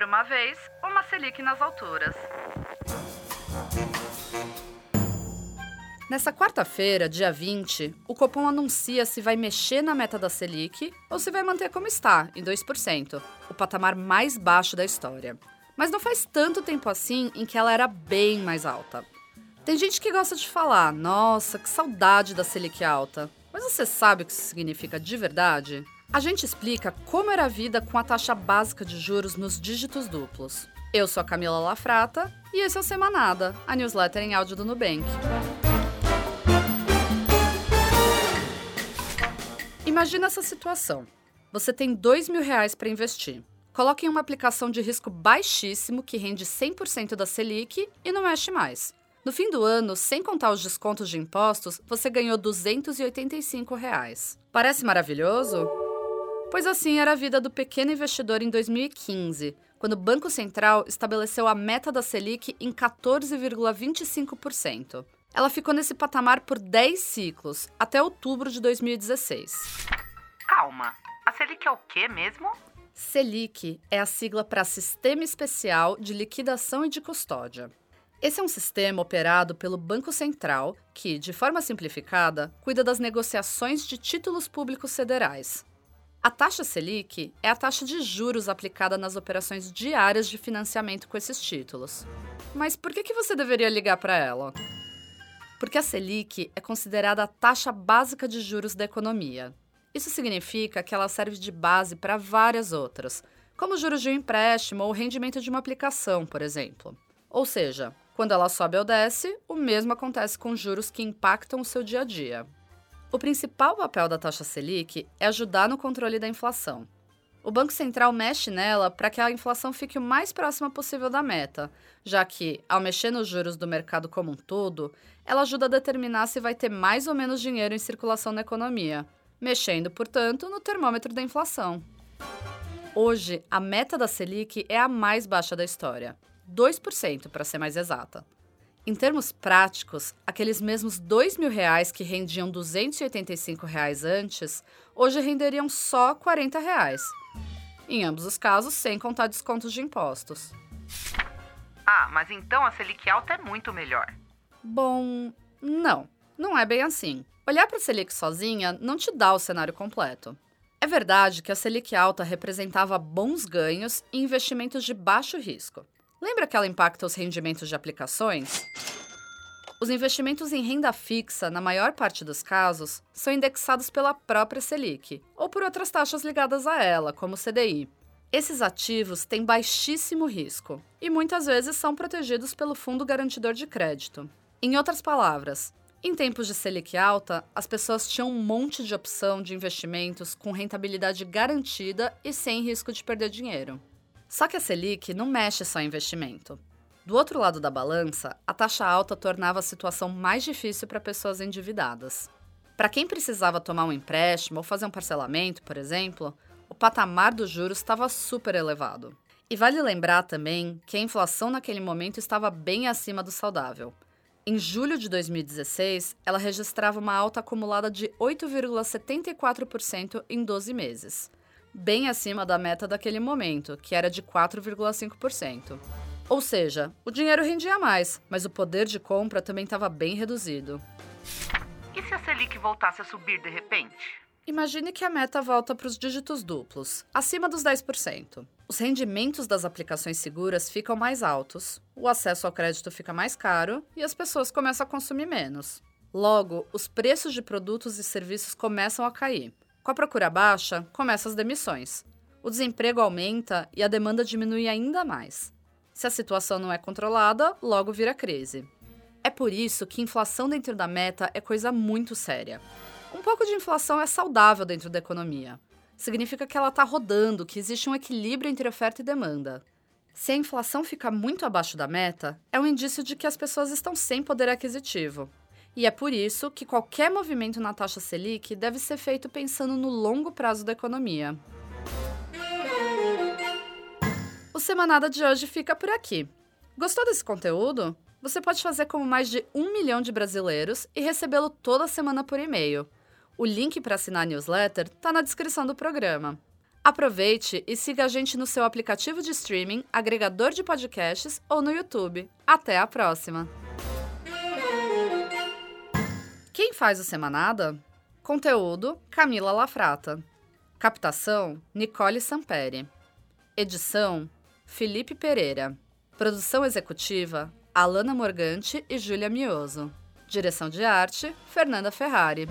Era uma vez uma Selic nas alturas. Nessa quarta-feira, dia 20, o Copom anuncia se vai mexer na meta da Selic ou se vai manter como está, em 2%, o patamar mais baixo da história. Mas não faz tanto tempo assim em que ela era bem mais alta. Tem gente que gosta de falar, nossa, que saudade da Selic alta. Mas você sabe o que isso significa de verdade? A gente explica como era a vida com a taxa básica de juros nos dígitos duplos. Eu sou a Camila Lafrata e esse é o Semanada, a newsletter em áudio do Nubank. Imagina essa situação. Você tem dois mil reais para investir. Coloque em uma aplicação de risco baixíssimo que rende 100% da Selic e não mexe mais. No fim do ano, sem contar os descontos de impostos, você ganhou 285 reais. Parece maravilhoso? Pois assim era a vida do pequeno investidor em 2015, quando o Banco Central estabeleceu a meta da Selic em 14,25%. Ela ficou nesse patamar por 10 ciclos, até outubro de 2016. Calma, a Selic é o quê mesmo? Selic é a sigla para Sistema Especial de Liquidação e de Custódia. Esse é um sistema operado pelo Banco Central que, de forma simplificada, cuida das negociações de títulos públicos federais, a taxa Selic é a taxa de juros aplicada nas operações diárias de financiamento com esses títulos. Mas por que, você deveria ligar para ela? Porque a Selic é considerada a taxa básica de juros da economia. Isso significa que ela serve de base para várias outras, como juros de um empréstimo ou rendimento de uma aplicação, por exemplo. Ou seja, quando ela sobe ou desce, o mesmo acontece com juros que impactam o seu dia a dia. O principal papel da taxa Selic é ajudar no controle da inflação. O Banco Central mexe nela para que a inflação fique o mais próxima possível da meta, já que, ao mexer nos juros do mercado como um todo, ela ajuda a determinar se vai ter mais ou menos dinheiro em circulação na economia, mexendo, portanto, no termômetro da inflação. Hoje, a meta da Selic é a mais baixa da história, 2% para ser mais exata. Em termos práticos, aqueles mesmos dois mil reais que rendiam 285 reais antes, hoje renderiam só 40 reais. Em ambos os casos, sem contar descontos de impostos. Ah, mas então a Selic alta é muito melhor. Bom, não. Não é bem assim. Olhar para a Selic sozinha não te dá o cenário completo. É verdade que a Selic alta representava bons ganhos e investimentos de baixo risco. Lembra que ela impacta os rendimentos de aplicações? Os investimentos em renda fixa, na maior parte dos casos, são indexados pela própria Selic ou por outras taxas ligadas a ela, como o CDI. Esses ativos têm baixíssimo risco e muitas vezes são protegidos pelo Fundo Garantidor de Crédito. Em outras palavras, em tempos de Selic alta, as pessoas tinham um monte de opção de investimentos com rentabilidade garantida e sem risco de perder dinheiro. Só que a Selic não mexe só em investimento. Do outro lado da balança, a taxa alta tornava a situação mais difícil para pessoas endividadas. Para quem precisava tomar um empréstimo ou fazer um parcelamento, por exemplo, o patamar dos juros estava super elevado. E vale lembrar também que a inflação naquele momento estava bem acima do saudável. Em julho de 2016, ela registrava uma alta acumulada de 8,74% em 12 meses bem acima da meta daquele momento, que era de 4,5%. Ou seja, o dinheiro rendia mais, mas o poder de compra também estava bem reduzido. E se a Selic voltasse a subir de repente? Imagine que a meta volta para os dígitos duplos, acima dos 10%. Os rendimentos das aplicações seguras ficam mais altos, o acesso ao crédito fica mais caro e as pessoas começam a consumir menos. Logo, os preços de produtos e serviços começam a cair. Com a procura baixa, começam as demissões. O desemprego aumenta e a demanda diminui ainda mais. Se a situação não é controlada, logo vira crise. É por isso que inflação dentro da meta é coisa muito séria. Um pouco de inflação é saudável dentro da economia. Significa que ela está rodando, que existe um equilíbrio entre oferta e demanda. Se a inflação fica muito abaixo da meta, é um indício de que as pessoas estão sem poder aquisitivo. E é por isso que qualquer movimento na taxa Selic deve ser feito pensando no longo prazo da economia. O Semanada de hoje fica por aqui. Gostou desse conteúdo? Você pode fazer como mais de um milhão de brasileiros e recebê-lo toda semana por e-mail. O link para assinar a newsletter está na descrição do programa. Aproveite e siga a gente no seu aplicativo de streaming, agregador de podcasts ou no YouTube. Até a próxima! Quem faz o Semanada? Conteúdo: Camila Lafrata. Captação: Nicole Samperi. Edição: Felipe Pereira. Produção executiva: Alana Morgante e Júlia Mioso. Direção de arte: Fernanda Ferrari.